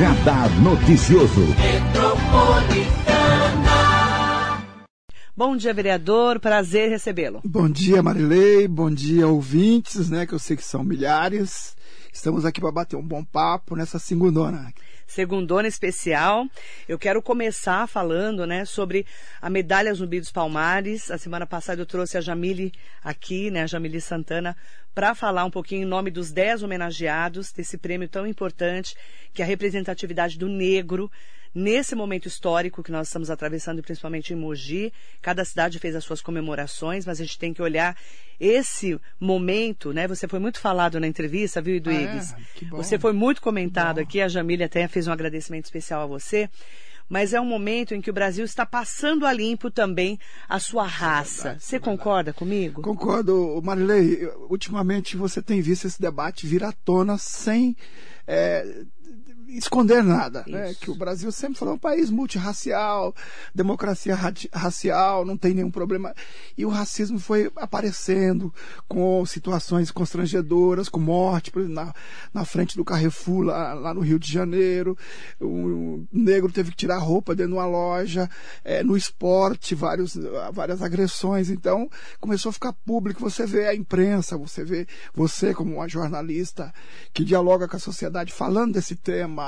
Radar Noticioso. Bom dia, vereador. Prazer recebê-lo. Bom dia, Marilei. Bom dia, ouvintes, né? Que eu sei que são milhares. Estamos aqui para bater um bom papo nessa segundona segundona especial. Eu quero começar falando, né, sobre a medalha Zumbi dos Palmares. A semana passada eu trouxe a Jamile aqui, né, a Jamile Santana, para falar um pouquinho em nome dos 10 homenageados desse prêmio tão importante, que é a representatividade do negro nesse momento histórico que nós estamos atravessando, principalmente em Mogi. Cada cidade fez as suas comemorações, mas a gente tem que olhar esse momento, né? Você foi muito falado na entrevista, viu, Eduígues? Ah, é? Você foi muito comentado aqui, a Jamília até fez um agradecimento especial a você mas é um momento em que o Brasil está passando a limpo também a sua raça. Verdade, você concorda comigo? Concordo, Marilei. Ultimamente você tem visto esse debate vir à tona sem é, esconder nada, né? Que o Brasil sempre falou um país multirracial, democracia racial, não tem nenhum problema. E o racismo foi aparecendo com situações constrangedoras, com morte na, na frente do Carrefour, lá, lá no Rio de Janeiro. O negro teve que tirar roupa dentro de uma loja, é, no esporte, vários, várias agressões. Então, começou a ficar público. Você vê a imprensa, você vê você como uma jornalista que dialoga com a sociedade falando desse tema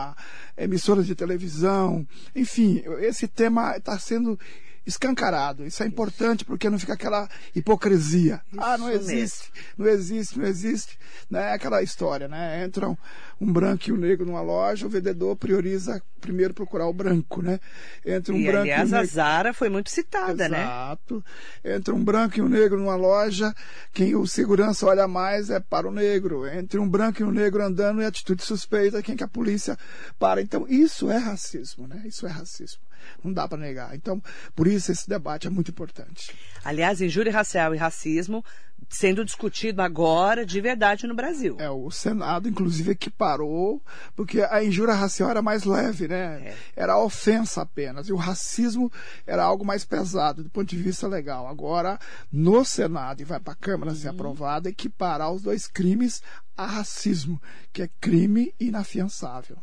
emissoras de televisão, enfim, esse tema está sendo escancarado. Isso é importante porque não fica aquela hipocrisia. Isso ah, não existe, mesmo. não existe, não existe. Né? Aquela história, né? Entram um branco e um negro numa loja, o vendedor prioriza primeiro procurar o branco, né? Entre um e, branco aliás, e um negro... a Zara foi muito citada, Exato. né? Exato. Entre um branco e um negro numa loja, quem o segurança olha mais é para o negro. Entre um branco e um negro andando e atitude suspeita, quem que a polícia para. Então, isso é racismo, né? Isso é racismo. Não dá para negar. Então, por isso esse debate é muito importante. Aliás, injúria racial e racismo sendo discutido agora de verdade no Brasil. É, o Senado, inclusive, equiparou, porque a injúria racial era mais leve, né? É. Era ofensa apenas. E o racismo era algo mais pesado do ponto de vista legal. Agora, no Senado, e vai para a Câmara uhum. ser aprovado, equiparar os dois crimes a racismo, que é crime inafiançável.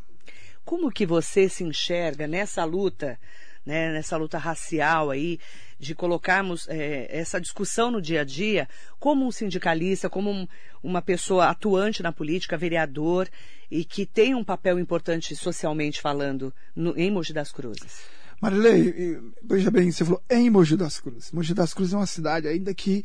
Como que você se enxerga nessa luta, né, nessa luta racial aí, de colocarmos é, essa discussão no dia a dia, como um sindicalista, como um, uma pessoa atuante na política, vereador, e que tem um papel importante socialmente falando no, em Mogi das Cruzes? Marilei, veja bem, você falou em Mogi das Cruzes. Mogi das Cruzes é uma cidade ainda que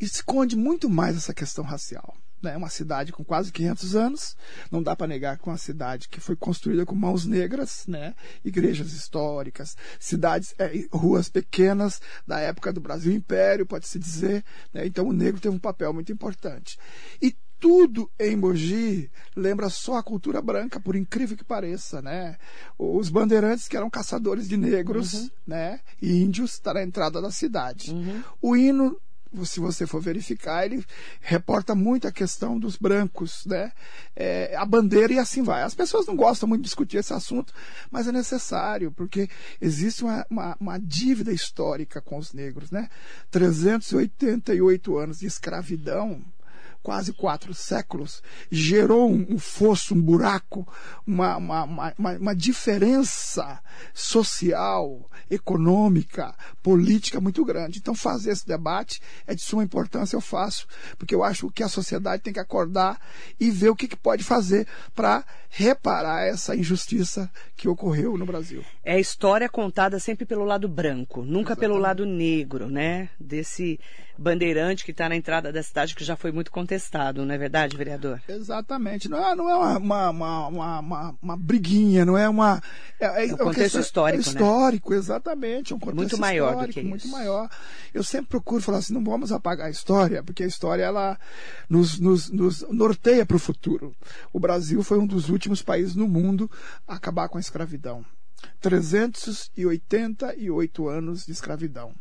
esconde muito mais essa questão racial né, uma cidade com quase 500 anos, não dá para negar que é uma cidade que foi construída com mãos negras, né, igrejas históricas, cidades, é, ruas pequenas da época do Brasil Império, pode-se dizer, né, então o negro teve um papel muito importante. E tudo em Mogi lembra só a cultura branca, por incrível que pareça, né? Os bandeirantes que eram caçadores de negros, uhum. né? E índios, está na entrada da cidade. Uhum. O hino se você for verificar, ele reporta muito a questão dos brancos, né? É, a bandeira e assim vai. As pessoas não gostam muito de discutir esse assunto, mas é necessário, porque existe uma, uma, uma dívida histórica com os negros, né? 388 anos de escravidão quase quatro séculos, gerou um, fosso, um buraco, uma, uma, uma, uma diferença social, econômica, política muito grande. Então, fazer esse debate é de suma importância, eu faço, porque eu acho que a sociedade tem que acordar e ver o que, que pode fazer para reparar essa injustiça que ocorreu no Brasil. É a história contada sempre pelo lado branco, nunca Exatamente. pelo lado negro, né? Desse bandeirante que está na entrada da cidade, que já foi muito contestado, não é verdade, vereador? Exatamente. Não é, não é uma, uma, uma, uma, uma briguinha, não é uma. É, é, é um contexto é histórico. É histórico, né? exatamente. É um contexto muito maior do que muito isso. maior. Eu sempre procuro falar assim: não vamos apagar a história, porque a história ela nos, nos, nos norteia para o futuro. O Brasil foi um dos últimos países no mundo a acabar com a escravidão. 388 anos de escravidão.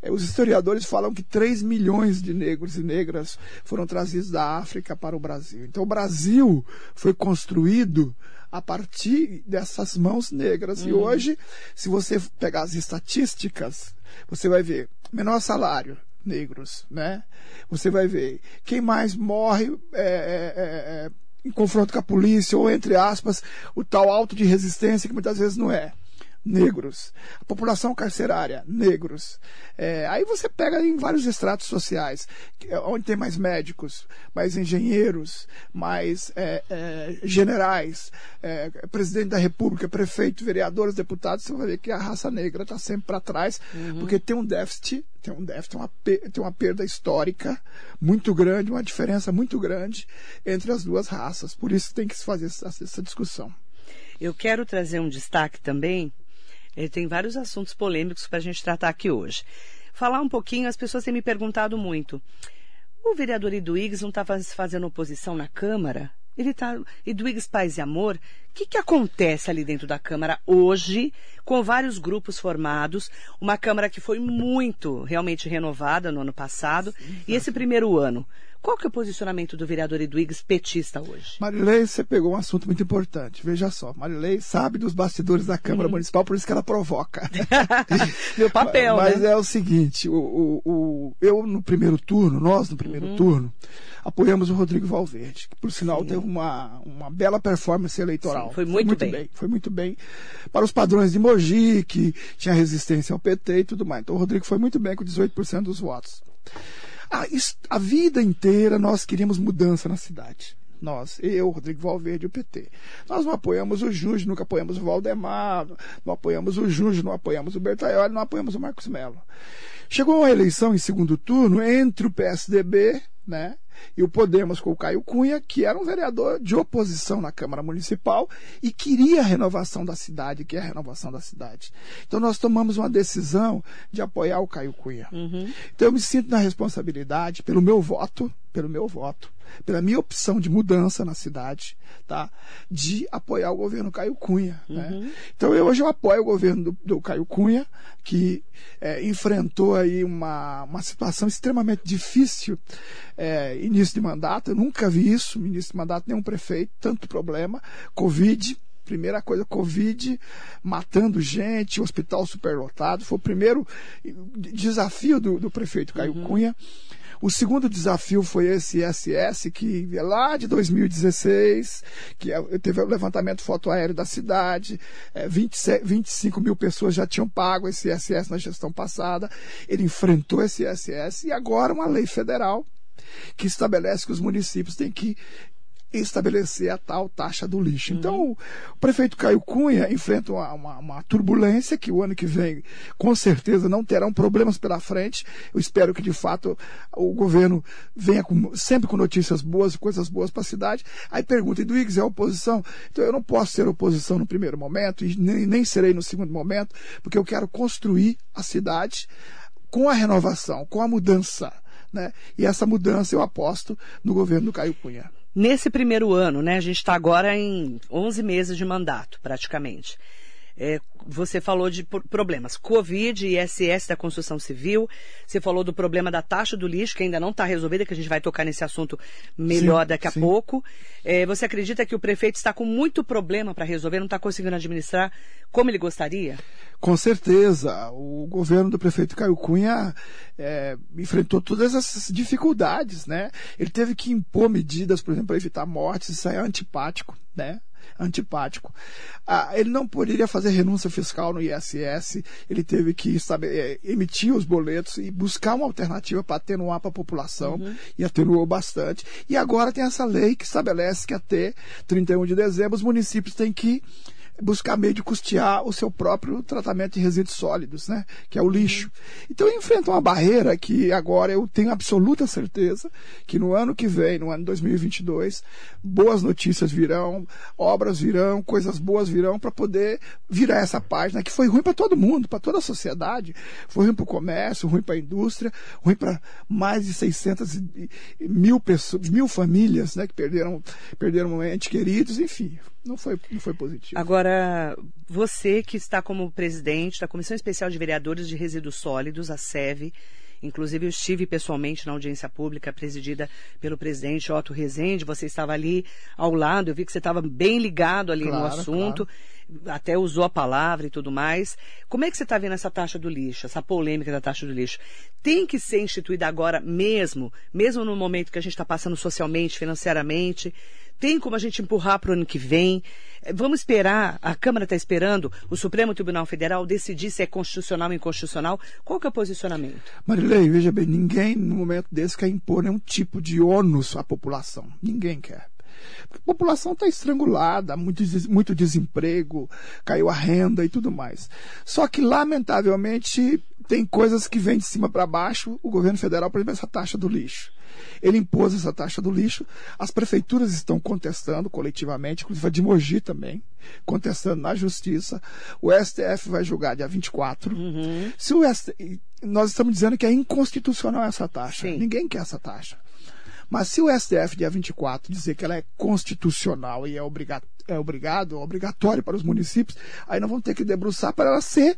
É, os historiadores falam que 3 milhões de negros e negras foram trazidos da África para o Brasil. Então, o Brasil foi construído a partir dessas mãos negras. Uhum. E hoje, se você pegar as estatísticas, você vai ver menor salário, negros, né? Você vai ver quem mais morre é, é, é, é em confronto com a polícia, ou entre aspas, o tal auto de resistência que muitas vezes não é negros. A população carcerária, negros. É, aí você pega em vários estratos sociais, é onde tem mais médicos, mais engenheiros, mais é, é, generais, é, presidente da república, prefeito, vereadores, deputados, você vai ver que a raça negra está sempre para trás, uhum. porque tem um déficit, tem um déficit, uma, tem uma perda histórica muito grande, uma diferença muito grande entre as duas raças. Por isso tem que se fazer essa, essa discussão. Eu quero trazer um destaque também ele tem vários assuntos polêmicos para a gente tratar aqui hoje. Falar um pouquinho, as pessoas têm me perguntado muito. O vereador Iduígues não estava fazendo oposição na Câmara? Ele está. Iduígues Paz e Amor, o que, que acontece ali dentro da Câmara hoje, com vários grupos formados? Uma Câmara que foi muito realmente renovada no ano passado. Sim, e esse primeiro ano, qual que é o posicionamento do vereador Edwigs petista hoje? Marilei, você pegou um assunto muito importante. Veja só, Marilei sabe dos bastidores da Câmara uhum. Municipal, por isso que ela provoca. Meu papel, mas, né? Mas é o seguinte, o, o, o, eu no primeiro turno, nós no primeiro uhum. turno, apoiamos o Rodrigo Valverde, que por sinal Sim. teve uma, uma bela performance eleitoral. Sim, foi, muito foi muito, bem. bem. Foi muito bem. Para os padrões de Mogi, que tinha resistência ao PT e tudo mais. Então o Rodrigo foi muito bem com 18% dos votos. A, a vida inteira nós queríamos mudança na cidade. Nós, eu, Rodrigo Valverde e o PT. Nós não apoiamos o Junge, nunca apoiamos o Valdemar, não apoiamos o Junge, não apoiamos o Bertaioli, não apoiamos o Marcos Melo. Chegou uma eleição em segundo turno entre o PSDB, né, e o Podemos com o Caio Cunha, que era um vereador de oposição na Câmara Municipal e queria a renovação da cidade, que é a renovação da cidade. Então nós tomamos uma decisão de apoiar o Caio Cunha. Uhum. Então eu me sinto na responsabilidade pelo meu voto, pelo meu voto, pela minha opção de mudança na cidade, tá? De apoiar o governo Caio Cunha. Né? Uhum. Né? Então eu, hoje eu apoio o governo do, do Caio Cunha, que é, enfrentou aí uma, uma situação extremamente difícil é, início de mandato. Eu nunca vi isso, início de mandato, nenhum prefeito, tanto problema. Covid, primeira coisa, Covid, matando gente, hospital superlotado. Foi o primeiro desafio do, do prefeito Caio uhum. Cunha. O segundo desafio foi esse ISS, que é lá de 2016, que é, teve o levantamento fotoaéreo da cidade, é, 20, 25 mil pessoas já tinham pago esse ISS na gestão passada. Ele enfrentou esse ISS e agora uma lei federal que estabelece que os municípios têm que estabelecer a tal taxa do lixo. Uhum. Então, o prefeito Caio Cunha enfrenta uma, uma, uma, turbulência que o ano que vem, com certeza, não terão problemas pela frente. Eu espero que, de fato, o governo venha com, sempre com notícias boas e coisas boas para a cidade. Aí pergunta, Eduígues, é oposição? Então, eu não posso ser oposição no primeiro momento e nem, nem serei no segundo momento, porque eu quero construir a cidade com a renovação, com a mudança. Né? E essa mudança eu aposto no governo do Caio Cunha. Nesse primeiro ano, né, a gente está agora em 11 meses de mandato, praticamente. É, você falou de problemas Covid e ISS da construção civil. Você falou do problema da taxa do lixo, que ainda não está resolvida, que a gente vai tocar nesse assunto melhor sim, daqui a sim. pouco. É, você acredita que o prefeito está com muito problema para resolver, não está conseguindo administrar como ele gostaria? Com certeza. O governo do prefeito Caio Cunha é, enfrentou todas essas dificuldades, né? Ele teve que impor medidas, por exemplo, para evitar mortes, isso é antipático, né? Antipático. Ah, ele não poderia fazer renúncia fiscal no ISS, ele teve que sabe, é, emitir os boletos e buscar uma alternativa para atenuar para a população, uhum. e atenuou bastante. E agora tem essa lei que estabelece que até 31 de dezembro os municípios têm que buscar meio de custear o seu próprio tratamento de resíduos sólidos, né? Que é o lixo. Então enfrenta uma barreira que agora eu tenho absoluta certeza que no ano que vem, no ano 2022, boas notícias virão, obras virão, coisas boas virão para poder virar essa página que foi ruim para todo mundo, para toda a sociedade, foi ruim para o comércio, ruim para a indústria, ruim para mais de 600 mil pessoas, mil famílias, né? Que perderam perderam entes queridos, enfim, não foi, não foi positivo. Agora, você que está como presidente da Comissão Especial de Vereadores de Resíduos Sólidos, a SEV, Inclusive, eu estive pessoalmente na audiência pública presidida pelo presidente Otto Rezende. Você estava ali ao lado, eu vi que você estava bem ligado ali claro, no assunto, claro. até usou a palavra e tudo mais. Como é que você está vendo essa taxa do lixo, essa polêmica da taxa do lixo? Tem que ser instituída agora mesmo, mesmo no momento que a gente está passando socialmente, financeiramente? Tem como a gente empurrar para o ano que vem? É, vamos esperar, a Câmara está esperando o Supremo Tribunal Federal decidir se é constitucional ou inconstitucional. Qual que é o posicionamento? Marilei, veja bem, ninguém no momento desse quer impor nenhum tipo de ônus à população. Ninguém quer. A população está estrangulada, muito, muito desemprego, caiu a renda e tudo mais. Só que, lamentavelmente, tem coisas que vêm de cima para baixo. O governo federal, por exemplo, essa taxa do lixo. Ele impôs essa taxa do lixo. As prefeituras estão contestando coletivamente, inclusive a de Mogi também, contestando na justiça. O STF vai julgar dia 24. Uhum. Se o STF, nós estamos dizendo que é inconstitucional essa taxa. Sim. Ninguém quer essa taxa. Mas se o STF, dia 24, dizer que ela é constitucional e é, obrigato, é obrigado, obrigatório para os municípios, aí nós vamos ter que debruçar para ela ser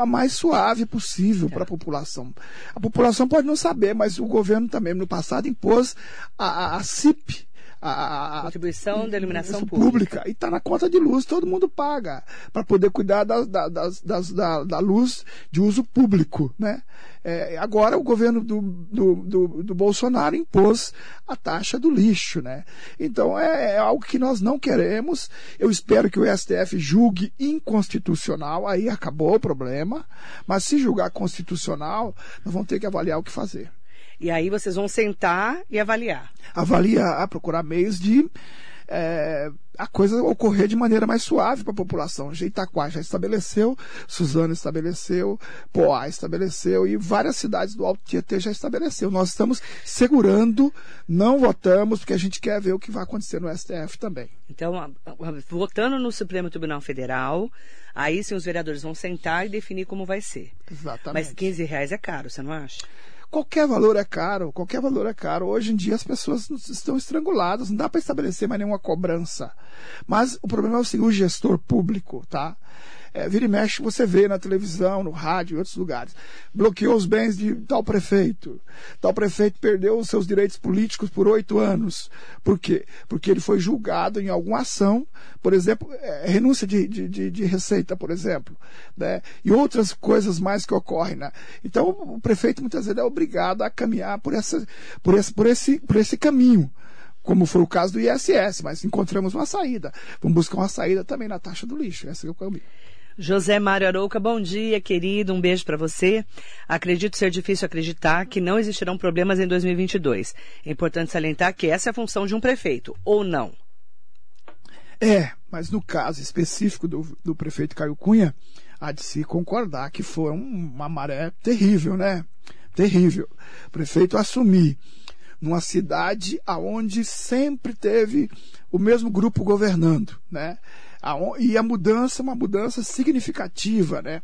a mais suave possível para a população. A população pode não saber, mas o governo também, no passado, impôs a, a, a CIP, a, a contribuição da iluminação pública. E está na conta de luz, todo mundo paga para poder cuidar da, da, das, da, da, luz de uso público. Né? É, agora o governo do, do, do, do, Bolsonaro impôs a taxa do lixo. Né? Então é, é algo que nós não queremos. Eu espero que o STF julgue inconstitucional, aí acabou o problema. Mas se julgar constitucional, nós vamos ter que avaliar o que fazer. E aí vocês vão sentar e avaliar. Avaliar, procurar meios de é, a coisa ocorrer de maneira mais suave para a população. Jeitaquá já estabeleceu, Suzano estabeleceu, Poá estabeleceu e várias cidades do Alto Tietê já estabeleceu. Nós estamos segurando, não votamos, porque a gente quer ver o que vai acontecer no STF também. Então, votando no Supremo Tribunal Federal, aí sim os vereadores vão sentar e definir como vai ser. Exatamente. Mas 15 reais é caro, você não acha? Qualquer valor é caro, qualquer valor é caro. Hoje em dia as pessoas estão estranguladas, não dá para estabelecer mais nenhuma cobrança. Mas o problema é o seguinte, o gestor público, tá? É, vira e mexe, você vê na televisão, no rádio, em outros lugares. Bloqueou os bens de tal prefeito. Tal prefeito perdeu os seus direitos políticos por oito anos. Por quê? Porque ele foi julgado em alguma ação, por exemplo, é, renúncia de, de, de, de, receita, por exemplo, né? e outras coisas mais que ocorrem. Né? Então, o prefeito muitas vezes é obrigado a caminhar por, essa, por, esse, por, esse, por esse caminho como foi o caso do ISS, mas encontramos uma saída. Vamos buscar uma saída também na taxa do lixo. Esse é o caminho. José Mário Arouca, bom dia, querido. Um beijo para você. Acredito ser difícil acreditar que não existirão problemas em 2022. É importante salientar que essa é a função de um prefeito, ou não? É, mas no caso específico do, do prefeito Caio Cunha, há de se concordar que foi uma maré terrível, né? Terrível. O prefeito assumir numa cidade aonde sempre teve o mesmo grupo governando, né? E a mudança, uma mudança significativa, né?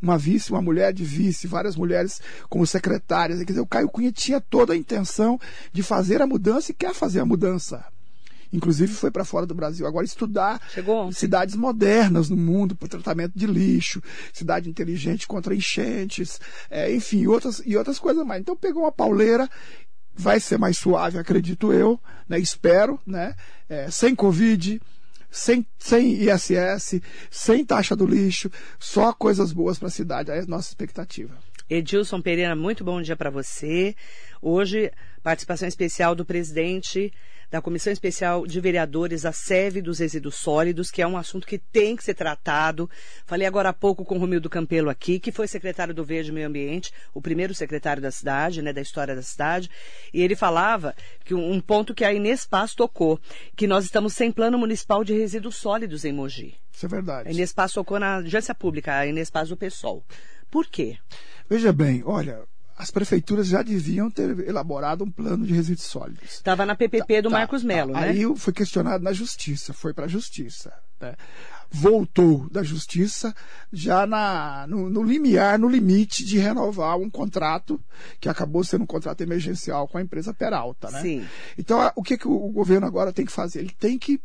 Uma vice, uma mulher de vice, várias mulheres como secretárias. Quer dizer, o Caio Cunha tinha toda a intenção de fazer a mudança e quer fazer a mudança. Inclusive foi para fora do Brasil agora estudar cidades modernas no mundo para tratamento de lixo, cidade inteligente contra enchentes, é, enfim, outras, e outras coisas mais. Então pegou uma pauleira vai ser mais suave, acredito eu, né? espero, né? É, sem Covid, sem, sem ISS, sem taxa do lixo, só coisas boas para a cidade. É a nossa expectativa. Edilson Pereira, muito bom dia para você. Hoje, participação especial do presidente da Comissão Especial de Vereadores, a SEV dos Resíduos Sólidos, que é um assunto que tem que ser tratado. Falei agora há pouco com o Romildo Campelo aqui, que foi secretário do Verde Meio Ambiente, o primeiro secretário da cidade, né, da história da cidade, e ele falava que um ponto que a Inês Paz tocou, que nós estamos sem plano municipal de resíduos sólidos em Mogi. Isso é verdade. A Inês Paz tocou na agência pública, a Inês Paz do PSOL. Por quê? Veja bem, olha, as prefeituras já deviam ter elaborado um plano de resíduos sólidos. Estava na PPP do tá, Marcos tá. Melo, né? Aí foi questionado na justiça, foi para a justiça. Né? Voltou da justiça já na, no, no, limiar, no limite de renovar um contrato que acabou sendo um contrato emergencial com a empresa Peralta, né? Sim. Então, o que, que o governo agora tem que fazer? Ele tem que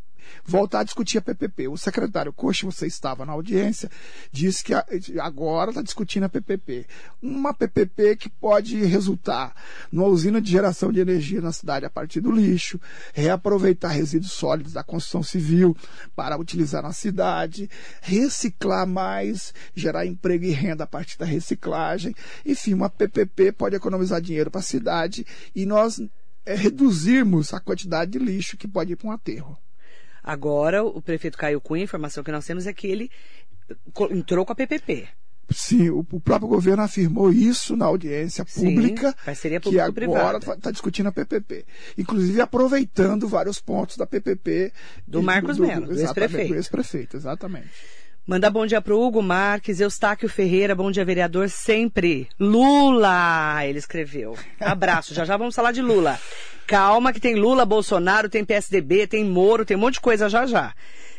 voltar a discutir a PPP. O secretário Coxa, você estava na audiência, disse que agora está discutindo a PPP. Uma PPP que pode resultar numa usina de geração de energia na cidade a partir do lixo, reaproveitar resíduos sólidos da construção civil para utilizar na cidade, reciclar mais, gerar emprego e renda a partir da reciclagem. Enfim, uma PPP pode economizar dinheiro para a cidade e nós é reduzirmos a quantidade de lixo que pode ir para um aterro. Agora, o prefeito Caio Cunha, a informação que nós temos é que ele entrou com a PPP. Sim, o, o próprio governo afirmou isso na audiência pública, Sim, que agora está discutindo a PPP. Inclusive aproveitando vários pontos da PPP. Do Marcos Melo, do exatamente, ex-prefeito. Do ex-prefeito, exatamente. Mandar bom dia pro Hugo Marques, Eustáquio Ferreira, bom dia vereador sempre. Lula, ele escreveu. Abraço, já já vamos falar de Lula. Calma que tem Lula, Bolsonaro, tem PSDB, tem Moro, tem um monte de coisa já já.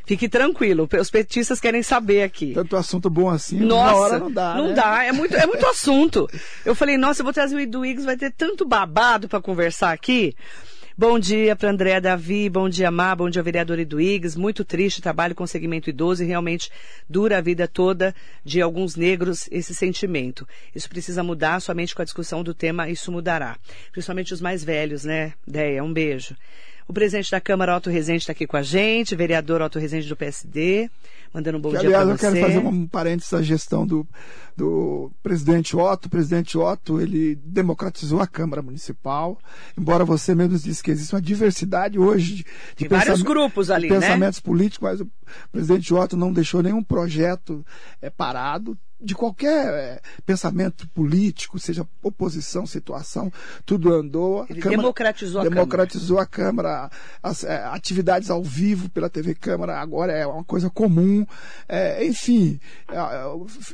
Fique tranquilo, os petistas querem saber aqui. Tanto assunto bom assim, Nossa, hora não dá. Não né? dá, é muito, é muito assunto. Eu falei, nossa, eu vou trazer o Edu Iggs, vai ter tanto babado para conversar aqui. Bom dia para André Davi, bom dia Má, bom dia vereador Eduígues. Muito triste, trabalho com segmento idoso e realmente dura a vida toda de alguns negros esse sentimento. Isso precisa mudar, somente com a discussão do tema isso mudará. Principalmente os mais velhos, né? Deia, um beijo. O presidente da Câmara, Otto Rezende, está aqui com a gente, vereador Otto Rezende do PSD, mandando um bom Que, dia para aliás, você. eu quero fazer um parênteses à gestão do, do presidente Otto. O presidente Otto, ele democratizou a Câmara Municipal, embora você mesmo disse que existe uma diversidade hoje de, de vários grupos ali, de né? pensamentos políticos, mas o presidente Otto não deixou nenhum projeto eh, parado de qualquer eh, pensamento político, seja oposição, situação, tudo andou. Ele Câmara- democratizou a Câmara. democratizou a Câmara, as eh, atividades ao vivo pela TV Câmara agora é uma coisa comum. Eh, enfim, eh,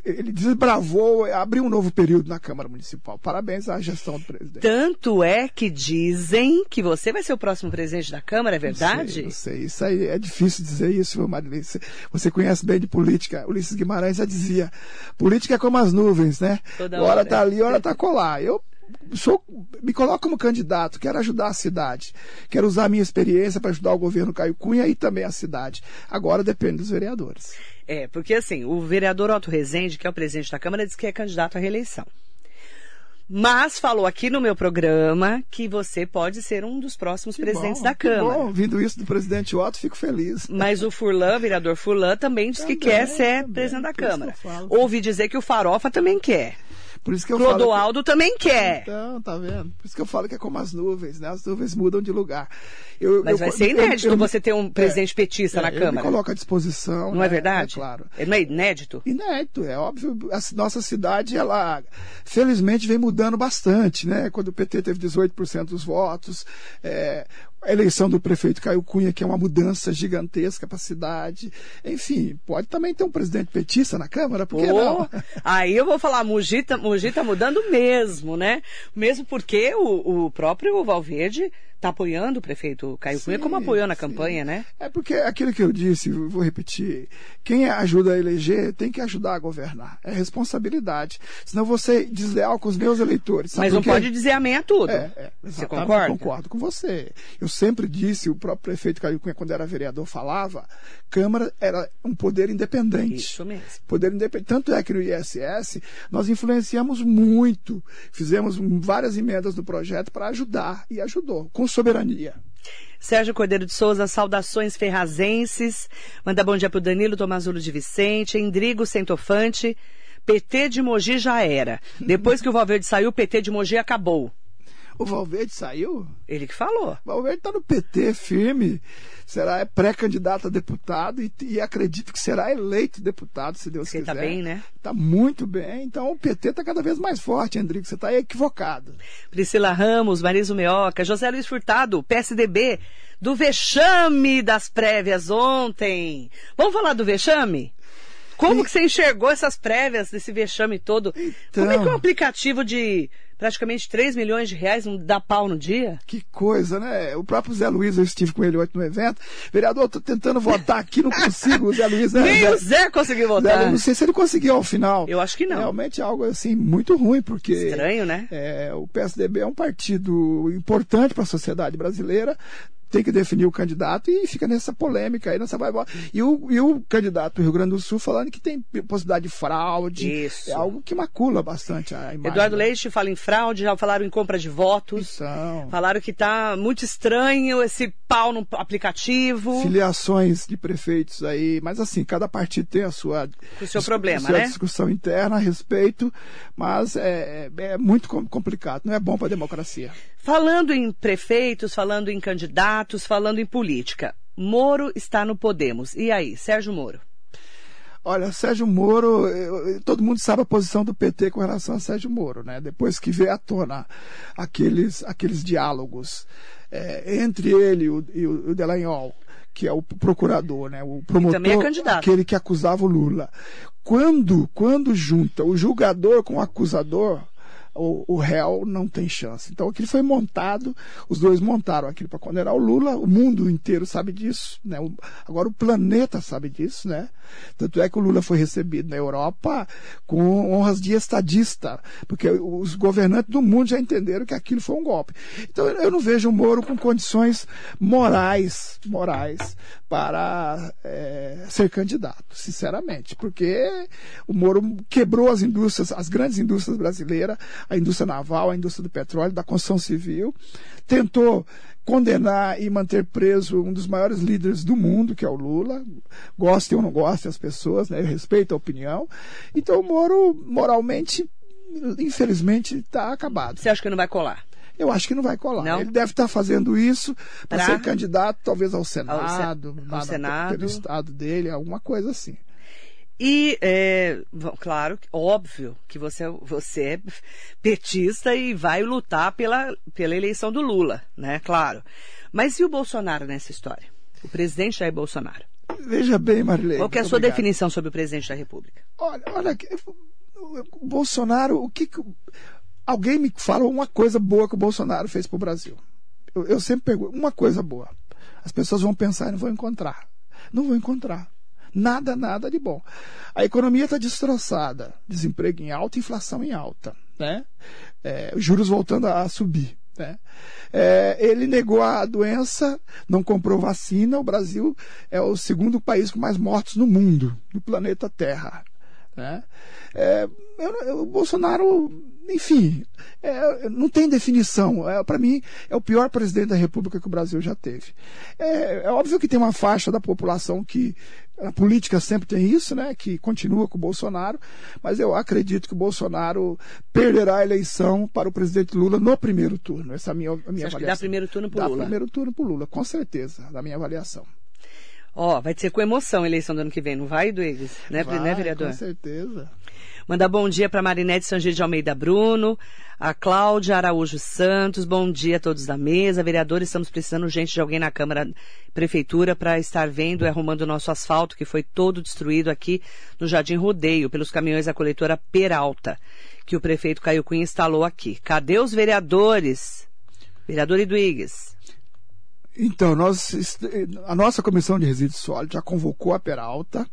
ele desbravou, abriu um novo período na Câmara Municipal. Parabéns à gestão do presidente. Tanto é que dizem que você vai ser o próximo presidente da Câmara, é Não verdade? sei, não sei. Isso aí é difícil dizer isso, Marilene. Você conhece bem de política. Ulisses Guimarães já dizia: política é como as nuvens, né? Toda hora hora. tá ali, hora tá colar. Eu sou, me coloco como candidato, quero ajudar a cidade. Quero usar a minha experiência para ajudar o governo Caio Cunha e também a cidade. Agora depende dos vereadores. É, porque assim, o vereador Otto Rezende, que é o presidente da Câmara, disse que é candidato à reeleição. Mas falou aqui no meu programa que você pode ser um dos próximos Que presidentes bom, da que Câmara. Bom, ouvindo isso do presidente Otto, fico feliz. Mas o Furlan, vereador Furlan, também diz que Também, quer ser também, presidente da que Câmara. Ouvi dizer que o Farofa também quer. Por isso que eu falo. que- Clodoaldo também quer. Então, tá vendo? Por isso que eu falo que é como as nuvens, né? As nuvens mudam de lugar. Eu- Mas eu- vai ser inédito eu- você ter um presidente petista é, na Câmara. coloco à disposição. Não né? é verdade? É claro. Não é inédito? Inédito, é óbvio. A nossa cidade, ela, felizmente, vem mudando bastante, né? Quando o PT teve 18% dos votos, é, a eleição do prefeito Caio Cunha, que é uma mudança gigantesca para a cidade. Enfim, pode também ter um presidente petista na Câmara, por que Pô, não? Aí eu vou falar, Mogi tá, Mogi tá mudando mesmo, né? Mesmo porque o, o próprio Valverde tá apoiando o prefeito Caio Cunha, Sim, como apoiou na sim. campanha, né? É porque aquilo que eu disse, eu vou repetir, quem ajuda a eleger tem que ajudar a governar. É responsabilidade. Senão você é desleal com os meus eleitores. Mas não pode dizer amém a tudo. É, é, Você concorda? Concordo com você. Eu sempre disse, o próprio prefeito Caio Cunha, quando era vereador, falava, Câmara era um poder independente. Isso mesmo. Poder independente. Tanto é que no ISS nós influenciamos muito. Fizemos várias emendas no projeto para ajudar. E ajudou, com soberania. Sérgio Cordeiro de Souza, saudações ferrazenses. Manda bom dia pro Danilo Tomazulo de Vicente, Endrigo Centofante. PT de Mogi já era. Depois que o Valverde saiu, o PT de Mogi acabou. O Valverde saiu? Ele que falou. O Valverde está no PT firme, será pré-candidato a deputado e, e acredito que será eleito deputado, se Deus Porque quiser. tá bem, né? Está muito bem, então o PT está cada vez mais forte, Endrico, você está equivocado. Priscila Ramos, Marisa Meoca, José Luiz Furtado, PSDB, do vexame das prévias ontem. Vamos falar do vexame? Como E- que você enxergou essas prévias desse vexame todo? Como é que um Então. aplicativo de praticamente 3 milhões de reais não dá pau no dia? Que coisa, né? O próprio Zé Luiz, eu estive com ele ontem no evento. Vereador, estou tentando votar aqui, não consigo. O Zé Luiz, né? Nem Zé- o Zé conseguiu votar. eu não sei se ele conseguiu ao final. Eu acho que não. Realmente é algo assim muito ruim, porque Estranho, né? É, o PSDB é um partido importante para a sociedade brasileira, tem que definir o candidato e fica nessa polêmica aí, nessa vai e o, e o candidato do Rio Grande do Sul falando que tem possibilidade de fraude. Isso. É algo que macula bastante a imagem. Eduardo Leite fala em fraude, já falaram em compra de votos. Então, Falaram que tá muito estranho esse pau no aplicativo. filiações de prefeitos aí, mas assim, cada partido tem a sua, O seu problema, a sua né? discussão interna a respeito, mas é, é- é muito com- complicado, não é bom para a democracia. Falando em prefeitos, falando em candidatos, falando em política. Moro está no Podemos. E aí, Sérgio Moro? Olha, Sérgio Moro, eu, todo mundo sabe a posição do PT com relação a Sérgio Moro, né? Depois que veio à tona aqueles, aqueles diálogos é, entre ele e o, e o Delanhol, que é o procurador, né? O promotor, é aquele que acusava o Lula. Quando, quando junta o julgador com o acusador, o, o réu não tem chance. Então aquilo foi montado, os dois montaram aquilo para condenar o Lula, o mundo inteiro sabe disso, né? O, agora o planeta sabe disso, né? Tanto é que o Lula foi recebido na Europa com honras de estadista, porque os governantes do mundo já entenderam que aquilo foi um golpe. Então eu não vejo o Moro com condições morais, morais para é, ser candidato, sinceramente, porque o Moro quebrou as indústrias, as grandes indústrias brasileiras, a indústria naval, a indústria do petróleo, da construção civil, tentou condenar e manter preso um dos maiores líderes do mundo, que é o Lula, goste ou não goste as pessoas, né, eu respeito a opinião. Então o Moro, moralmente, infelizmente, está acabado. Você acha que não vai colar? Eu acho que não vai colar. Não? Ele deve estar fazendo isso para ser candidato, talvez ao Senado, ao, ao Senado. pelo estado dele, alguma coisa assim. E, é, claro, óbvio que você, você é petista e vai lutar pela, pela eleição do Lula, né? Claro. Mas e o Bolsonaro nessa história? O presidente Jair Bolsonaro. Veja bem, Marilene. Qual é a sua obrigado. definição sobre o presidente da República? Olha, olha, o Bolsonaro, o que. Alguém me fala uma coisa boa que o Bolsonaro fez para o Brasil. Eu, eu sempre pergunto, uma coisa boa. As pessoas vão pensar e não vão encontrar. Não vão encontrar. Nada, nada de bom. A economia está destroçada, desemprego em alta, inflação em alta, né? É, juros voltando a subir. Né? É, ele negou a doença, não comprou vacina. O Brasil é o segundo país com mais mortos no mundo, no planeta Terra. Né? É, eu, o Bolsonaro enfim, é, não tem definição. É, Para mim, é o pior presidente da República que o Brasil já teve. É, é, óbvio que tem uma faixa da população que. A política sempre tem isso, né? Que continua com o Bolsonaro, mas eu acredito que o Bolsonaro perderá a eleição para o presidente Lula no primeiro turno. Essa é a minha, a minha avaliação. Que dá primeiro turno para Lula? Dá primeiro turno para Lula, com certeza, na minha avaliação. Ó, vai ser com emoção a eleição do ano que vem, não vai, Duígues? Né, vai, né, vereador? Com certeza. Mandar bom dia para Marinete Sangir de Almeida Bruno, a Cláudia Araújo Santos, bom dia a todos da mesa. Vereadores, estamos precisando gente de alguém na Câmara Prefeitura para estar vendo e arrumando o nosso asfalto, que foi todo destruído aqui no Jardim Rodeio, pelos caminhões da coletora Peralta, que o prefeito Caio Cunha instalou aqui. Cadê os vereadores? Vereador Eduígues. Então, nós, a nossa comissão de resíduos sólidos já convocou a Peralta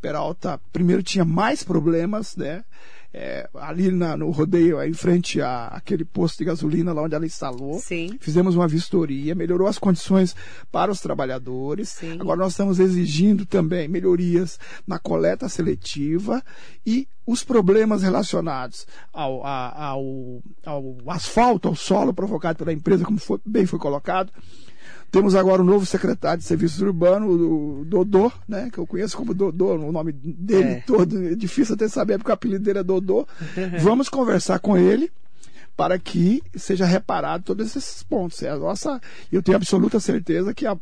Peralta primeiro tinha mais problemas, né? É, ali na, no rodeio, em frente a aquele posto de gasolina lá onde ela instalou. Sim. Fizemos uma vistoria, melhorou as condições para os trabalhadores. Sim. Agora nós estamos exigindo também melhorias na coleta seletiva e os problemas relacionados ao, ao, ao asfalto, ao solo provocado pela empresa, como foi, bem foi colocado temos agora o um novo secretário de Serviços Urbanos, o Dodô, né? Que eu conheço como Dodô, o nome dele é. todo. É difícil até saber porque o apelido dele é Dodô. Vamos conversar com ele para que seja reparado todos esses pontos. É a nossa, eu tenho absoluta certeza que a,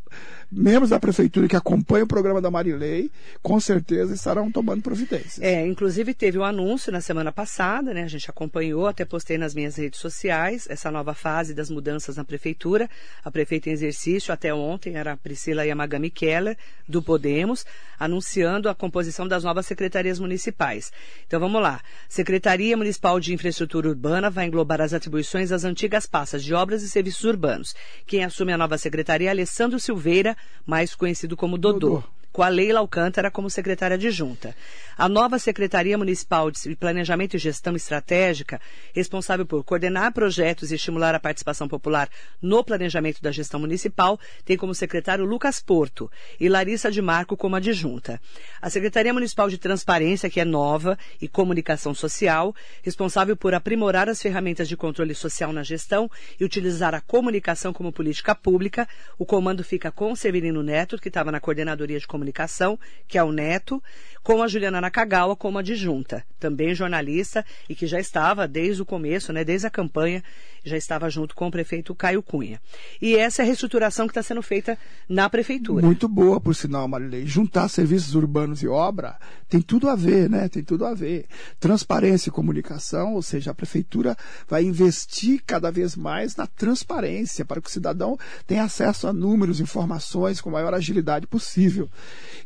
membros da prefeitura que acompanham o programa da Marilei, com certeza estarão tomando providências. É, inclusive teve um anúncio na semana passada, né? A gente acompanhou, até postei nas minhas redes sociais essa nova fase das mudanças na prefeitura. A prefeita em exercício até ontem era a Priscila Yamagami Keller do Podemos, anunciando a composição das novas secretarias municipais. Então vamos lá. Secretaria Municipal de Infraestrutura Urbana vai englobar as atribuições das antigas pastas de obras e serviços urbanos. Quem assume a nova secretaria é Alessandro Silveira, mais conhecido como Dodô. Dodô com a Leila Alcântara como secretária adjunta. A nova Secretaria Municipal de Planejamento e Gestão Estratégica, responsável por coordenar projetos e estimular a participação popular no planejamento da gestão municipal, tem como secretário Lucas Porto e Larissa de Marco como adjunta. A Secretaria Municipal de Transparência, que é nova, e Comunicação Social, responsável por aprimorar as ferramentas de controle social na gestão e utilizar a comunicação como política pública. O comando fica com Severino Neto, que estava na coordenadoria de comunicação Comunicação, que é o Neto, com a Juliana Nakagawa como adjunta, também jornalista e que já estava desde o começo, né, desde a campanha, já estava junto com o prefeito Caio Cunha. E essa é a reestruturação que está sendo feita na prefeitura. Muito boa, por sinal, Marilei. Juntar serviços urbanos e obra tem tudo a ver, né? Tem tudo a ver. Transparência e comunicação, ou seja, a prefeitura vai investir cada vez mais na transparência para que o cidadão tenha acesso a números, informações com maior agilidade possível.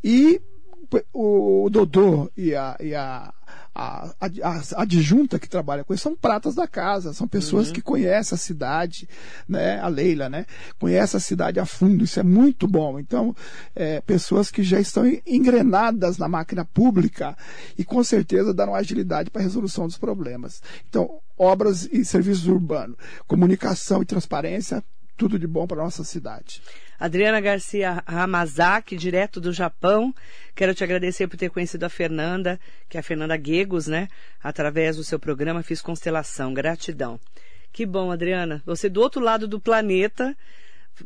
E o, o Dodô e a, e a a, a, a, adjunta que trabalha com isso são pratas da casa, são pessoas uhum. que conhecem a cidade, né? A Leila, né? Conhece a cidade a fundo, isso é muito bom. Então, é, pessoas que já estão engrenadas na máquina pública e com certeza dão agilidade para a resolução dos problemas. Então, obras e serviços urbanos, comunicação e transparência, tudo de bom para nossa cidade. Adriana Garcia Ramazaki, direto do Japão. Quero te agradecer por ter conhecido a Fernanda, que é a Fernanda Guegos, né? Através do seu programa Fiz Constelação. Gratidão. Que bom, Adriana. Você do outro lado do planeta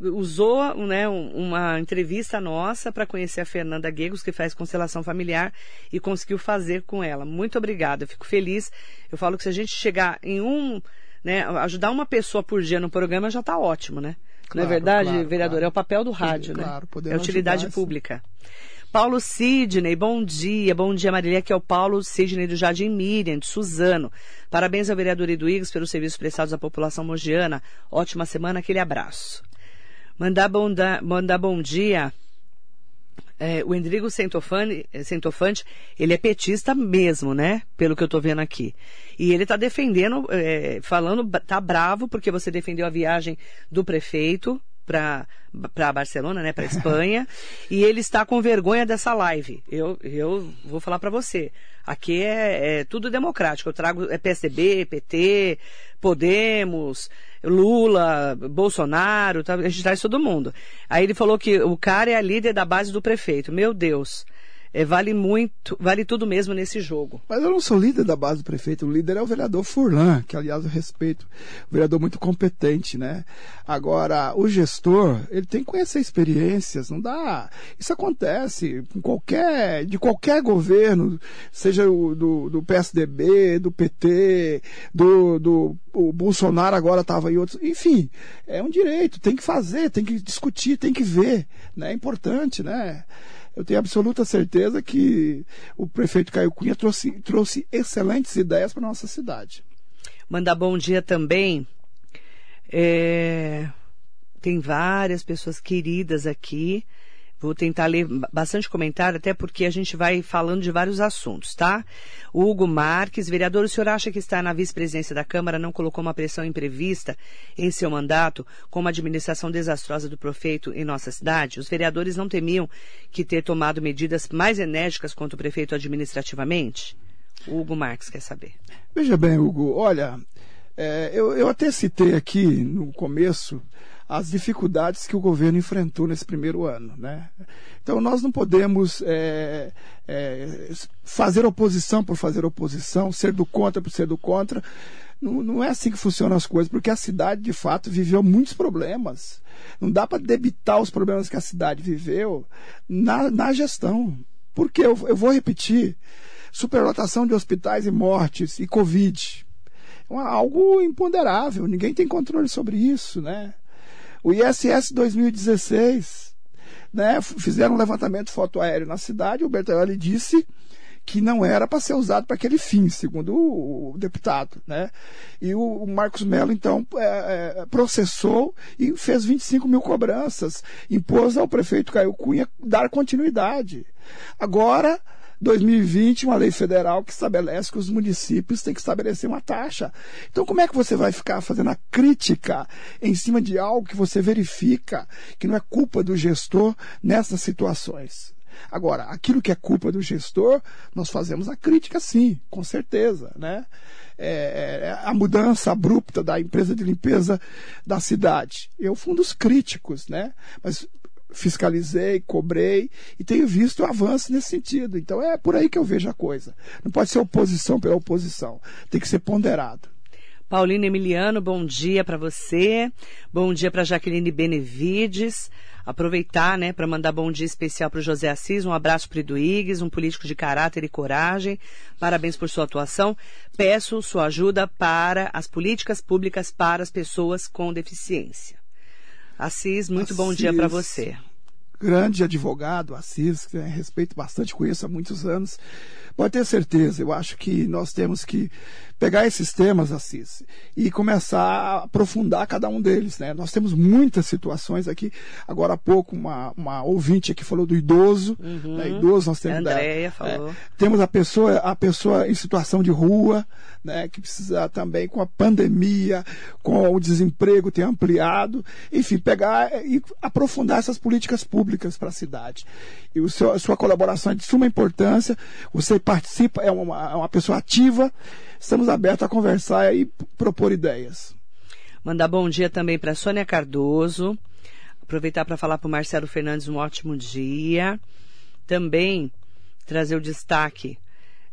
usou né, uma entrevista nossa para conhecer a Fernanda Guegos, que faz constelação familiar, e conseguiu fazer com ela. Muito obrigada, eu fico feliz. Eu falo que se a gente chegar em um né? Ajudar uma pessoa por dia no programa já está ótimo, né? Claro, Não é verdade, claro, vereador? Claro. É o papel do rádio, né? É utilidade ajudar, pública. Paulo Sidney, bom dia. Bom dia, Marília, que é o Paulo Sidney do Jardim Miriam, de Suzano. Parabéns ao vereador Eduígues pelos serviços prestados à população mogiana. Ótima semana, aquele abraço. Mandar bom, da, mandar bom dia é, o Endrigo Centofani, Centofante, ele é petista mesmo, né? Pelo que eu tô vendo aqui. E ele tá defendendo, é, falando, tá bravo porque você defendeu a viagem do prefeito para para Barcelona, né, para Espanha, e ele está com vergonha dessa live. Eu, eu vou falar para você. Aqui é, é, tudo democrático. Eu trago é PSDB, PT, Podemos, Lula, Bolsonaro, tá, a gente traz todo mundo. Aí ele falou que o cara é a líder da base do prefeito. Meu Deus é, vale muito, vale tudo mesmo nesse jogo. Mas eu não sou líder da base do prefeito, o líder é o vereador Furlan, que aliás eu respeito, um vereador muito competente, né? Agora, o gestor, ele tem que conhecer experiências, não dá. Isso acontece com qualquer, de qualquer governo, seja o do, do PSDB, do PT, do, do o Bolsonaro agora estava em outros. Enfim, é um direito, tem que fazer, tem que discutir, tem que ver. Né? É importante, né? Eu tenho absoluta certeza que o prefeito Caio Cunha trouxe, trouxe excelentes ideias para nossa cidade. Mandar bom dia também. É... Tem várias pessoas queridas aqui. Vou tentar ler bastante comentário, até porque a gente vai falando de vários assuntos, tá? Hugo Marques, vereador, o senhor acha que está na vice-presidência da Câmara não colocou uma pressão imprevista em seu mandato com uma administração desastrosa do prefeito em nossa cidade? Os vereadores não temiam que ter tomado medidas mais enérgicas contra o prefeito administrativamente? O Hugo Marques quer saber. Veja bem, Hugo, olha, é, eu, eu até citei aqui no começo as dificuldades que o governo enfrentou nesse primeiro ano. Né? Então, nós não podemos é, é, fazer oposição por fazer oposição, ser do contra por ser do contra. Não, não é assim que funcionam as coisas, porque a cidade, de fato, viveu muitos problemas. Não dá para debitar os problemas que a cidade viveu na, na gestão. Porque eu, eu vou repetir: superlotação de hospitais e mortes e Covid. É algo imponderável, ninguém tem controle sobre isso, né? O ISS 2016, né, fizeram um levantamento fotoaéreo na cidade, o Bertaioli disse que não era para ser usado para aquele fim, segundo o, deputado. Né? E o, o Marcos Mello, então, é, é, processou e fez 25 mil cobranças, impôs ao prefeito Caio Cunha dar continuidade. Agora, 2020, uma lei federal que estabelece que os municípios têm que estabelecer uma taxa. Então, como é que você vai ficar fazendo a crítica em cima de algo que você verifica que não é culpa do gestor nessas situações? Agora, aquilo que é culpa do gestor, nós fazemos a crítica sim, com certeza, né? É, é a mudança abrupta da empresa de limpeza da cidade. Eu fui um dos críticos, né? Mas fiscalizei, cobrei e tenho visto avanço nesse sentido. Então é por aí que eu vejo a coisa. Não pode ser oposição pela oposição, tem que ser ponderado. Paulino Emiliano, bom dia para você. Bom dia para Jaqueline Benevides. Aproveitar, né, para mandar bom dia especial para o José Assis, um abraço para o Iduígues, um político de caráter e coragem. Parabéns por sua atuação. Peço sua ajuda para as políticas públicas para as pessoas com deficiência. Assis, muito Assis, bom dia para você. Grande advogado, Assis, que respeito bastante, conheço há muitos anos. Pode ter certeza, eu acho que nós temos que pegar esses temas, Assis, e começar a aprofundar cada um deles. Né? Nós temos muitas situações aqui. Agora há pouco, uma, uma ouvinte aqui falou do idoso. Uhum. Né? Idoso, nós temos. A Andréia falou. É, temos a pessoa, a pessoa em situação de rua, né? que precisa também, com a pandemia, com o desemprego ter ampliado. Enfim, pegar e aprofundar essas políticas públicas para a cidade. E o seu, a sua colaboração é de suma importância. Você participa, é uma, é uma pessoa ativa. Estamos abertos a conversar e propor ideias. Mandar bom dia também para Sônia Cardoso. Aproveitar para falar para o Marcelo Fernandes um ótimo dia. Também trazer o destaque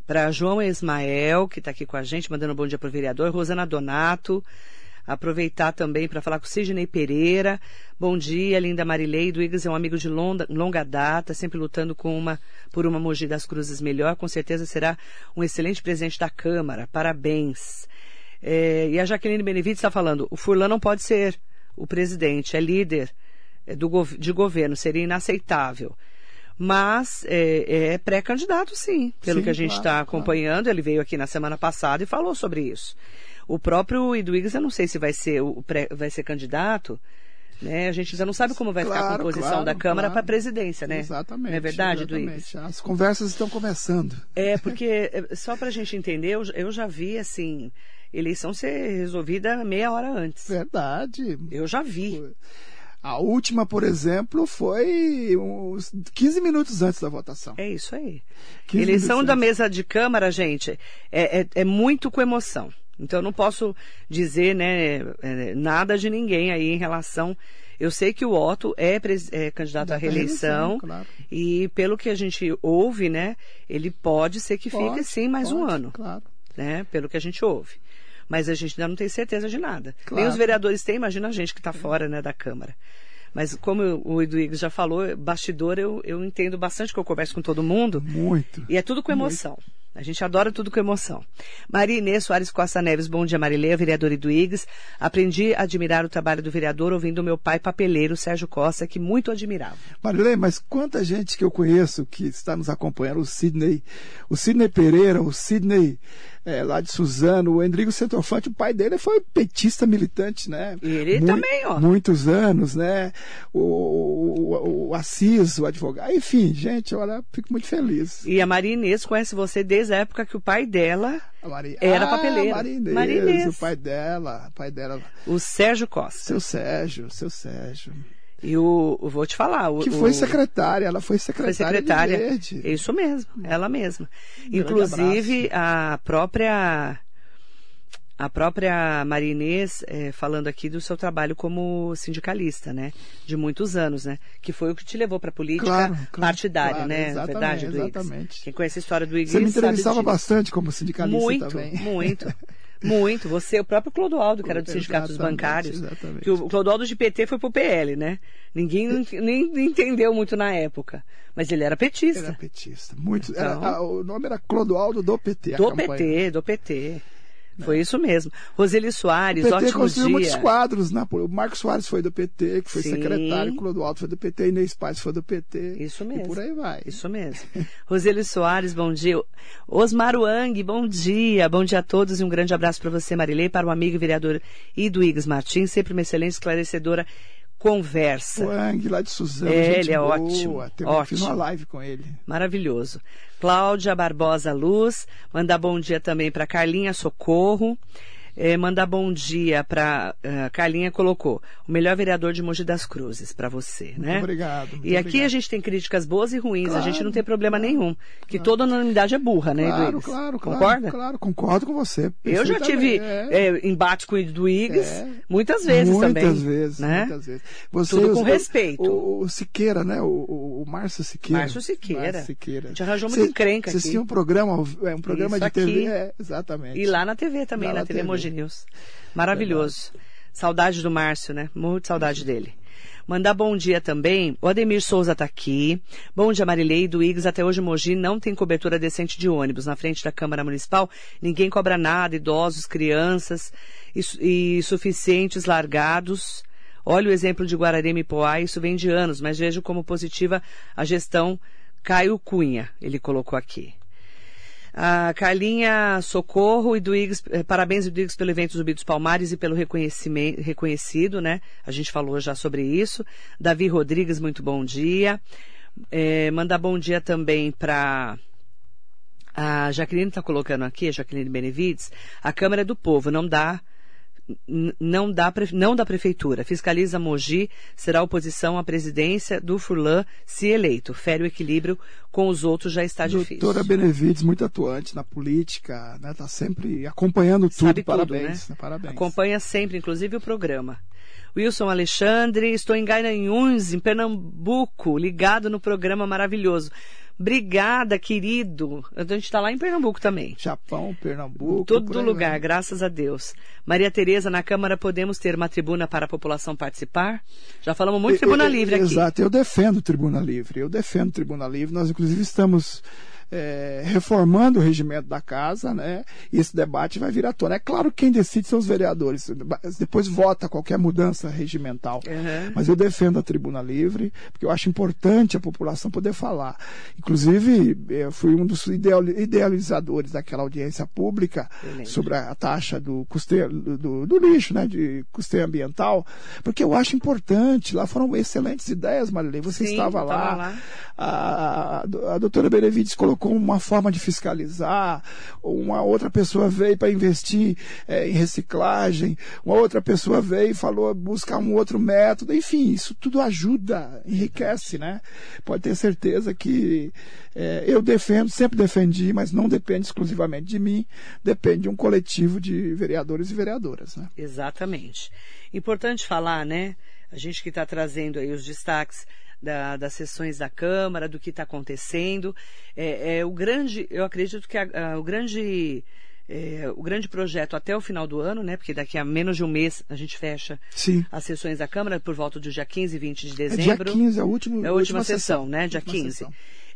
para João Ismael, que está aqui com a gente, mandando um bom dia para o vereador, Rosana Donato, Aproveitar também para falar com Sidney Pereira. Bom dia, linda Marilei. Do é um amigo de longa, longa data, sempre lutando com uma, por uma Mogi das Cruzes melhor. Com certeza será um excelente presidente da Câmara. Parabéns. É, e a Jaqueline Benevides está falando: o Furlan não pode ser o presidente, é líder é, do, de governo, seria inaceitável mas é, é pré-candidato, sim, pelo sim, que a gente está claro, acompanhando. Claro. Ele veio aqui na semana passada e falou sobre isso. O próprio Iduígues, eu não sei se vai ser, o vai ser candidato. Né? A gente ainda não sabe como vai claro, ficar a composição claro, da Câmara claro. para a presidência, né? Exatamente. Não é verdade, Iduígues? As conversas estão começando. É, porque, é, só para a gente entender, eu, eu já vi, assim, eleição ser resolvida meia hora antes. Verdade. Eu já vi. A última, por exemplo, foi uns 15 minutos antes da votação. É isso aí. Eleição da mesa de Câmara, gente, é, é, é muito com emoção. Então eu não posso dizer né, é, nada de ninguém aí em relação. Eu sei que o Otto é, é candidato da à reeleição claro. e pelo que a gente ouve, né, ele pode ser que pode, fique sim mais pode, um ano, claro. né, pelo que a gente ouve. Mas a gente ainda não tem certeza de nada. Claro. Nem os vereadores têm, imagina a gente que está fora né, da Câmara. Mas como o Eduígues já falou, bastidor eu, eu entendo bastante que eu converso com todo mundo. Muito. E é tudo com emoção. Muito. A gente adora tudo com emoção. Maria Inês Soares Costa Neves, bom dia Marileia, vereadora Iduígues. Aprendi a admirar o trabalho do vereador ouvindo meu pai papeleiro, Sérgio Costa, que muito admirava. Marileia, mas quanta gente que eu conheço que está nos acompanhando, o Sidney, o Sidney Pereira, o Sidney é, lá de Suzano, o Endrigo Centrofante, o pai dele foi petista militante, né? E ele Mu também, ó. Muitos anos, né? O, o, o, Assis, o advogado, enfim, gente, olha, fico muito feliz. E a Maria Inês conhece você desde a época que o pai dela Maria... era ah, papeleiro. Maria Inês, Maria Inês, o pai dela, o pai dela. O Sérgio Costa. Seu Sérgio, seu Sérgio. E o, vou te falar. O, que foi secretária, ela foi secretária. Foi secretária. De Verde. Isso mesmo, ela mesma. Um Inclusive, a própria. A própria Marinês é, falando aqui do seu trabalho como sindicalista, né? De muitos anos, né? Que foi o que te levou para a política claro, claro, partidária, claro, né? Exatamente, Verdade, do exatamente. Quem conhece a história do Igreja Você me entrevistava bastante como sindicalista muito, também. Muito, muito. Muito. Você, o próprio Clodoaldo, que era do Sindicato dos Bancários. Exatamente. Que o Clodoaldo de PT foi pro PL, né? Ninguém nem entendeu muito na época. Mas ele era petista. Era petista. Muito. Então, era, o nome era Clodoaldo do PT. Do PT, do PT. Foi isso mesmo. Roseli Soares, o PT ótimo construiu dia. muitos quadros. Né? O Marcos Soares foi do PT, que foi Sim. secretário, o Clodoaldo foi do PT, Inês Paz foi do PT. Isso mesmo. E por aí vai. Isso mesmo. Roseli Soares, bom dia. Osmar Wang, bom dia. Bom dia a todos e um grande abraço para você, Marilei, para o amigo e vereador Iduígues Martins, sempre uma excelente esclarecedora conversa. O Ang, lá de Suzano, é, ele é boa. ótimo. Tem, ótimo. Fiz uma live com ele. Maravilhoso. Cláudia Barbosa Luz, mandar bom dia também para Carlinha Socorro. É, mandar bom dia para uh, Carlinha colocou o melhor vereador de Mogi das Cruzes para você, né? Muito obrigado. Muito e aqui obrigado. a gente tem críticas boas e ruins, claro, a gente não tem problema claro, nenhum, que claro. toda unanimidade é burra, né, claro, Eduígues? Claro, claro, Concorda? Claro, concordo com você. Eu já tive é. É, embates com o Eduígues é. muitas vezes muitas também. Muitas vezes, né? muitas vezes. Você, Tudo com o, respeito. O, o, Siqueira, né? O, o, Márcio Siqueira. Márcio Siqueira. Márcio Siqueira. A gente arranjou muito encrenca Vocês aqui. tinham um programa, um programa Isso de TV, é, exatamente. E lá na TV também, lá na, TV, TV Maravilhoso. Verdade. Saudade do Márcio, né? Muito saudade dele. Mandar bom dia também. O Ademir Souza está aqui. Bom dia, Marilei. Do IGS até hoje Mogi não tem cobertura decente de ônibus. Na frente da Câmara Municipal, ninguém cobra nada. Idosos, crianças e, e suficientes largados. Olha o exemplo de Guararema e Poá. Isso vem de anos, mas vejo como positiva a gestão Caio Cunha. Ele colocou aqui. A Carlinha Socorro e do eh, parabéns do pelo evento Zumbi dos Palmares e pelo reconhecimento, reconhecido, né? A gente falou já sobre isso. Davi Rodrigues, muito bom dia. É, mandar bom dia também para a Jaqueline está colocando aqui, a Jaqueline Benevides, a Câmara é do Povo, não dá não da, não da Prefeitura. Fiscaliza Mogi, será oposição à presidência do Furlan se eleito. Fere o equilíbrio com os outros já está Doutora difícil. Doutora Benevides, muito atuante na política, né? Tá sempre acompanhando tudo. Sabe Parabéns, tudo, né? Parabéns. Acompanha sempre, inclusive, o programa. Wilson Alexandre, estou em Garanhuns, em Pernambuco, ligado no programa maravilhoso. Obrigada, querido. A gente está lá em Pernambuco também. Japão, Pernambuco. Todo lugar, graças a Deus. Maria Tereza, na Câmara podemos ter uma tribuna para a população participar? Já falamos muito de tribuna livre aqui. Exato, eu defendo tribuna livre. Eu defendo tribuna livre. Nós, inclusive, estamos é, reformando o regimento da casa, né? E esse debate vai vir à tona. É claro que quem decide são os vereadores. Depois vota qualquer mudança regimental. Uhum. Mas eu defendo a tribuna livre, porque eu acho importante a população poder falar. Inclusive, eu fui um dos idealizadores daquela audiência pública sobre a taxa do custeio do, do, lixo, né? De custeio ambiental, porque eu acho importante. Lá foram excelentes ideias, Marilene. Você Sim, estava lá. lá. A, a, a doutora Benevides colocou como uma forma de fiscalizar, uma outra pessoa veio para investir é, em reciclagem, uma outra pessoa veio e falou buscar um outro método, enfim, isso tudo ajuda, enriquece, né? Pode ter certeza que é, eu defendo, sempre defendi, mas não depende exclusivamente de mim, depende de um coletivo de vereadores e vereadoras, né? Exatamente. Importante falar, né? A gente que está trazendo aí os destaques da, das sessões da Câmara, do que está acontecendo. É, é, o grande, eu acredito que a, a, o grande é, o grande projeto até o final do ano, né? Porque daqui a menos de um mês a gente fecha Sim. as sessões da Câmara por volta do dia 15 e 20 de dezembro. É dia 15, é a última, é a última, última sessão, sessão, né? Dia 15. Sessão.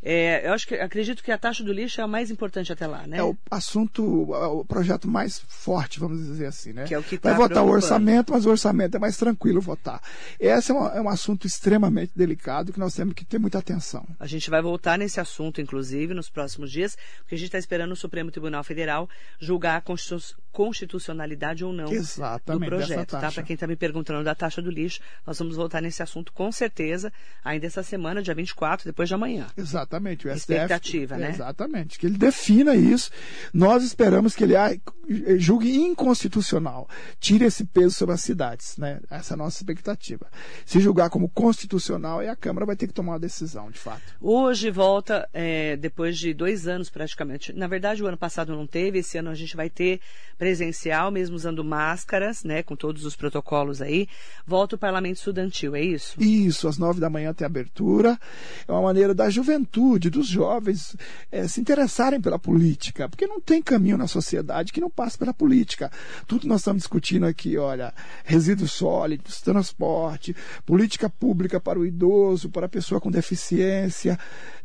É, eu acho que acredito que a taxa do lixo é a mais importante até lá, né? É o assunto, o projeto mais forte, vamos dizer assim, né? Que é o que tá Vai votar o orçamento, mas o orçamento é mais tranquilo votar. Esse é, é um assunto extremamente delicado que nós temos que ter muita atenção. A gente vai voltar nesse assunto, inclusive, nos próximos dias, porque a gente está esperando o Supremo Tribunal Federal julgar a constitucionalidade ou não Exatamente, do projeto, tá? Para quem está me perguntando da taxa do lixo, nós vamos voltar nesse assunto com certeza ainda essa semana, dia 24, depois de amanhã. Exatamente. Exatamente. O Expectativa, STF, né? Exatamente. Que ele defina isso. Nós esperamos que ele julgue inconstitucional. Tire esse peso sobre as cidades, né? Essa é a nossa expectativa. Se julgar como constitucional, aí a Câmara vai ter que tomar uma decisão, de fato. Hoje volta, é, depois de dois anos praticamente. Na verdade, o ano passado não teve, esse ano a gente vai ter presencial, mesmo usando máscaras, né? Com todos os protocolos aí. Volta o Parlamento Estudantil, é isso? Isso, às nove da manhã tem abertura. É uma maneira da juventude juventude, dos jovens é, se interessarem pela política, porque não tem caminho na sociedade que não passe pela política. Tudo nós estamos discutindo aqui, olha, resíduos sólidos, transporte, política pública para o idoso, para a pessoa com deficiência,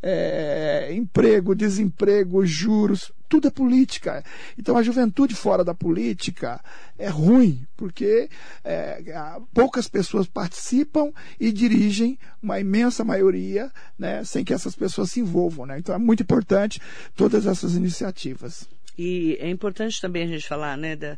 é, emprego, desemprego, juros, tudo é política. Então a juventude fora da política é ruim, porque é, poucas pessoas participam e dirigem uma imensa maioria, né, sem que essas pessoas se envolvam. Né? Então é muito importante todas essas iniciativas. E é importante também a gente falar né, da,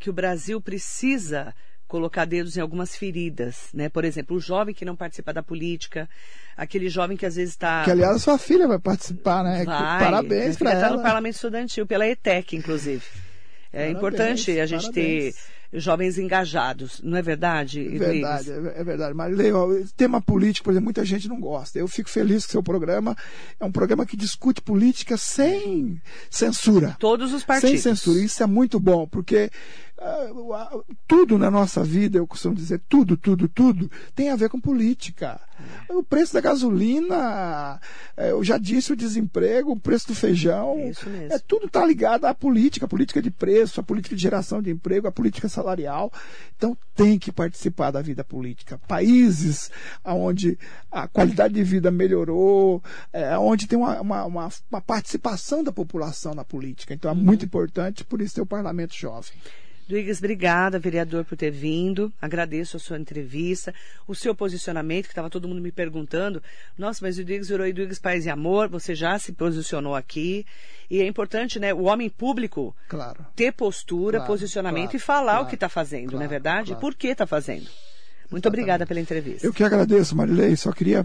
que o Brasil precisa colocar dedos em algumas feridas, né? Por exemplo, o jovem que não participa da política, aquele jovem que às vezes está... Que, aliás, sua filha vai participar, né? Vai, Parabéns para ela. está no Parlamento Estudantil, pela ETEC, inclusive. É parabéns, importante a gente parabéns. ter jovens engajados, não é verdade? É verdade, é, é verdade. Mas, Leo, tema político, por exemplo, muita gente não gosta. Eu fico feliz que seu programa é um programa que discute política sem censura. Todos os partidos. Sem censura. Isso é muito bom, porque tudo na nossa vida, eu costumo dizer, tudo, tudo, tudo, tem a ver com política. O preço da gasolina, é, eu já disse o desemprego, o preço do feijão, é, tudo está ligado à política, a política de preço, a política de geração de emprego, a política salarial. Então tem que participar da vida política. Países onde a qualidade de vida melhorou, é, onde tem uma, uma, uma, uma participação da população na política. Então é uhum. muito importante, por isso ter o parlamento jovem. Duígues, obrigada, vereador, por ter vindo. Agradeço a sua entrevista, o seu posicionamento, que estava todo mundo me perguntando. Nossa, mas o Duígues virou Duígues Paz e Amor, você já se posicionou aqui. E é importante, né, o homem público claro. ter postura, claro, posicionamento claro, e falar o que está fazendo, não é verdade? Por que está fazendo. Muito Exatamente. obrigada pela entrevista. Eu que agradeço, Marilei. Só queria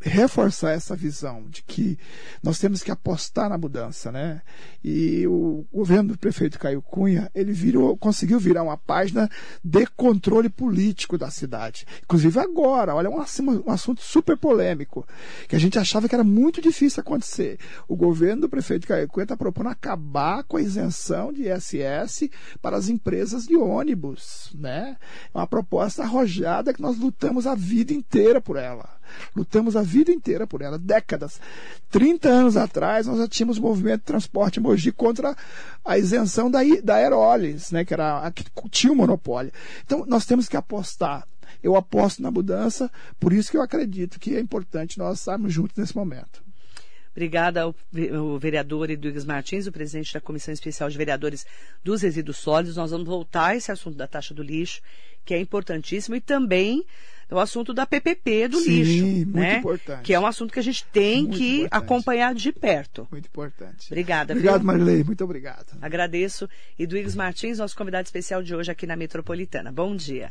reforçar essa visão de que nós temos que apostar na mudança, né? E o governo do prefeito Caio Cunha, ele virou, conseguiu virar uma página de controle político da cidade. Inclusive agora, olha, um, um assunto super polêmico, que a gente achava que era muito difícil acontecer. O governo do prefeito Caio Cunha está propondo acabar com a isenção de ISS para as empresas de ônibus, né? É uma proposta arrojada que nós lutamos a vida inteira por ela. Lutamos a vida inteira por ela, décadas. 30 anos atrás, nós já tínhamos o movimento de transporte Mogi contra a isenção da, da Aerolis, né, que era a que tinha o monopólio. Então, nós temos que apostar. Eu aposto na mudança, por isso que eu acredito que é importante nós estarmos juntos nesse momento. Obrigada ao, vereador Eduardo Martins, o presidente da Comissão Especial de Vereadores dos Resíduos Sólidos. Nós vamos voltar a esse assunto da taxa do lixo, que é importantíssimo, e também o assunto da PPP do Sim, lixo, muito né? importante. Que é um assunto que a gente tem muito que importante. acompanhar de perto. Muito importante. Obrigada. Obrigado? Marilei. Muito obrigado. Agradeço. Eduardo Martins, nosso convidado especial de hoje aqui na Metropolitana. Bom dia.